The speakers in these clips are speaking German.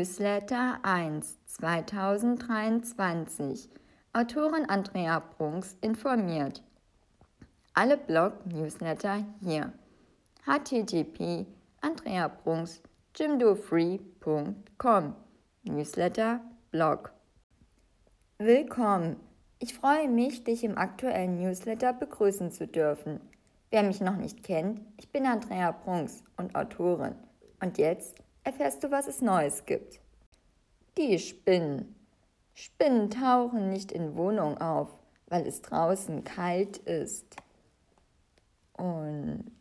Newsletter 1 2023 Autorin Andrea Brunks informiert. Alle Blog-Newsletter hier. http andreabrunks jimdofree.com Newsletter Blog Willkommen! Ich freue mich, dich im aktuellen Newsletter begrüßen zu dürfen. Wer mich noch nicht kennt, ich bin Andrea Brunks und Autorin. Und jetzt erfährst du, was es Neues gibt. Die Spinnen. Spinnen tauchen nicht in Wohnung auf, weil es draußen kalt ist und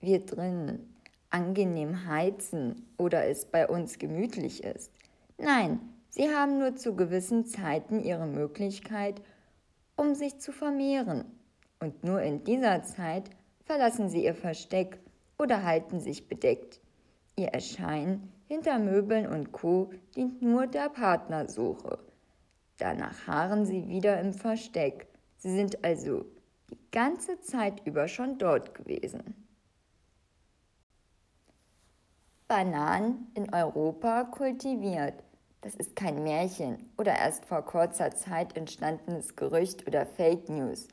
wir drin angenehm heizen oder es bei uns gemütlich ist. Nein, sie haben nur zu gewissen Zeiten ihre Möglichkeit, um sich zu vermehren. Und nur in dieser Zeit verlassen sie ihr Versteck oder halten sich bedeckt. Ihr Erscheinen hinter Möbeln und Co. dient nur der Partnersuche. Danach harren sie wieder im Versteck. Sie sind also die ganze Zeit über schon dort gewesen. Bananen in Europa kultiviert. Das ist kein Märchen oder erst vor kurzer Zeit entstandenes Gerücht oder Fake News.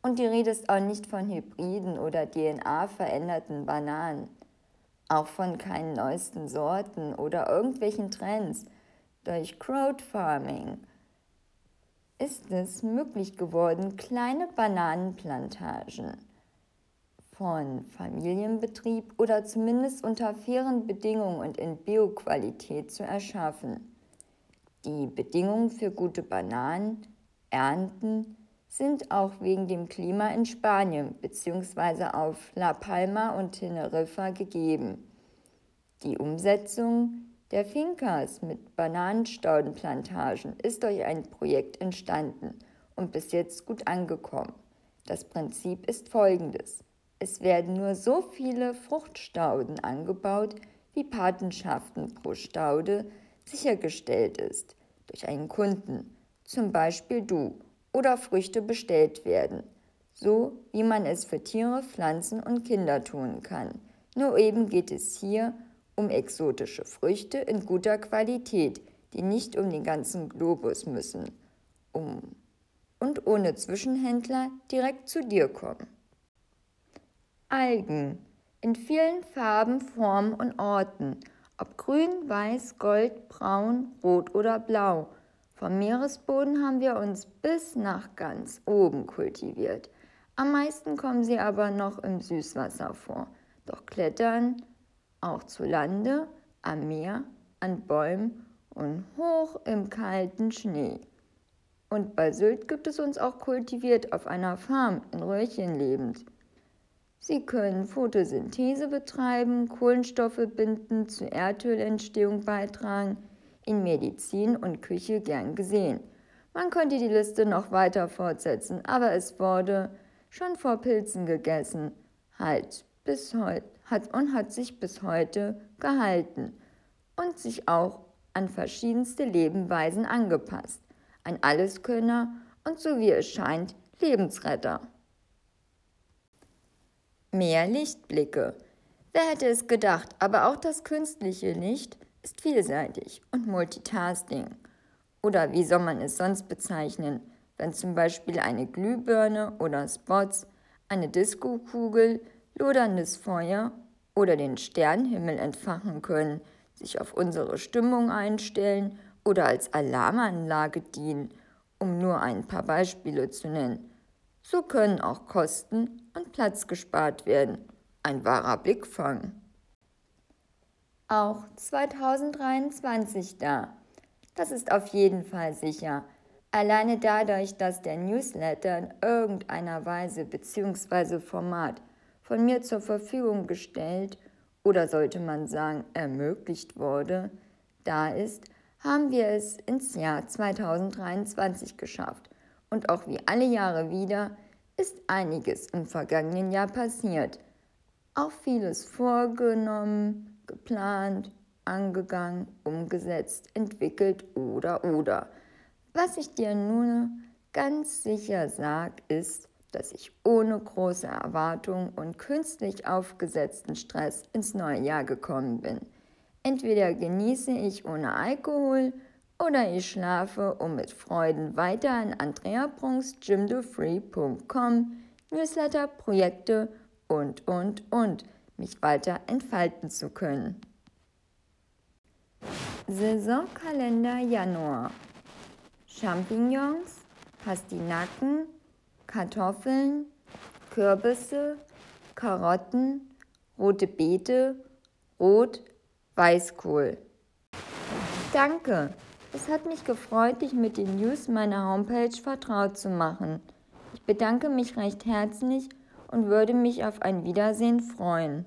Und die Rede ist auch nicht von Hybriden oder DNA-veränderten Bananen auch von keinen neuesten Sorten oder irgendwelchen Trends. Durch Crowdfarming ist es möglich geworden, kleine Bananenplantagen von Familienbetrieb oder zumindest unter fairen Bedingungen und in Bioqualität zu erschaffen. Die Bedingungen für gute Bananen, Ernten sind auch wegen dem Klima in Spanien bzw. auf La Palma und Teneriffa gegeben. Die Umsetzung der Fincas mit Bananenstaudenplantagen ist durch ein Projekt entstanden und bis jetzt gut angekommen. Das Prinzip ist folgendes. Es werden nur so viele Fruchtstauden angebaut, wie Patenschaften pro Staude sichergestellt ist durch einen Kunden, zum Beispiel du oder Früchte bestellt werden, so wie man es für Tiere, Pflanzen und Kinder tun kann. Nur eben geht es hier um exotische Früchte in guter Qualität, die nicht um den ganzen Globus müssen, um und ohne Zwischenhändler direkt zu dir kommen. Algen in vielen Farben, Formen und Orten, ob grün, weiß, gold, braun, rot oder blau, vom Meeresboden haben wir uns bis nach ganz oben kultiviert. Am meisten kommen sie aber noch im Süßwasser vor. Doch klettern auch zu Lande, am Meer, an Bäumen und hoch im kalten Schnee. Und bei Sylt gibt es uns auch kultiviert auf einer Farm in Röhrchen lebend. Sie können Photosynthese betreiben, Kohlenstoffe binden, zur Erdölentstehung beitragen, in Medizin und Küche gern gesehen. Man könnte die Liste noch weiter fortsetzen, aber es wurde schon vor Pilzen gegessen, halt bis heute hat und hat sich bis heute gehalten und sich auch an verschiedenste Lebensweisen angepasst. Ein Alleskönner und so wie es scheint Lebensretter. Mehr Lichtblicke. Wer hätte es gedacht, aber auch das künstliche Licht ist vielseitig und Multitasking. Oder wie soll man es sonst bezeichnen, wenn zum Beispiel eine Glühbirne oder Spots, eine Diskokugel, loderndes Feuer oder den Sternenhimmel entfachen können, sich auf unsere Stimmung einstellen oder als Alarmanlage dienen, um nur ein paar Beispiele zu nennen. So können auch Kosten und Platz gespart werden. Ein wahrer Blickfang auch 2023 da. Das ist auf jeden Fall sicher. Alleine dadurch, dass der Newsletter in irgendeiner Weise bzw. Format von mir zur Verfügung gestellt oder sollte man sagen ermöglicht wurde, da ist, haben wir es ins Jahr 2023 geschafft. Und auch wie alle Jahre wieder ist einiges im vergangenen Jahr passiert. Auch vieles vorgenommen, geplant, angegangen, umgesetzt, entwickelt oder oder. Was ich dir nun ganz sicher sage, ist, dass ich ohne große Erwartungen und künstlich aufgesetzten Stress ins neue Jahr gekommen bin. Entweder genieße ich ohne Alkohol oder ich schlafe, um mit Freuden weiter an andreabrunksgymdofree.com, Newsletter, Projekte und, und, und mich weiter entfalten zu können. Saisonkalender Januar. Champignons, Pastinaken, Kartoffeln, Kürbisse, Karotten, rote Beete, Rot, Weißkohl. Danke! Es hat mich gefreut, dich mit den News meiner Homepage vertraut zu machen. Ich bedanke mich recht herzlich und würde mich auf ein Wiedersehen freuen.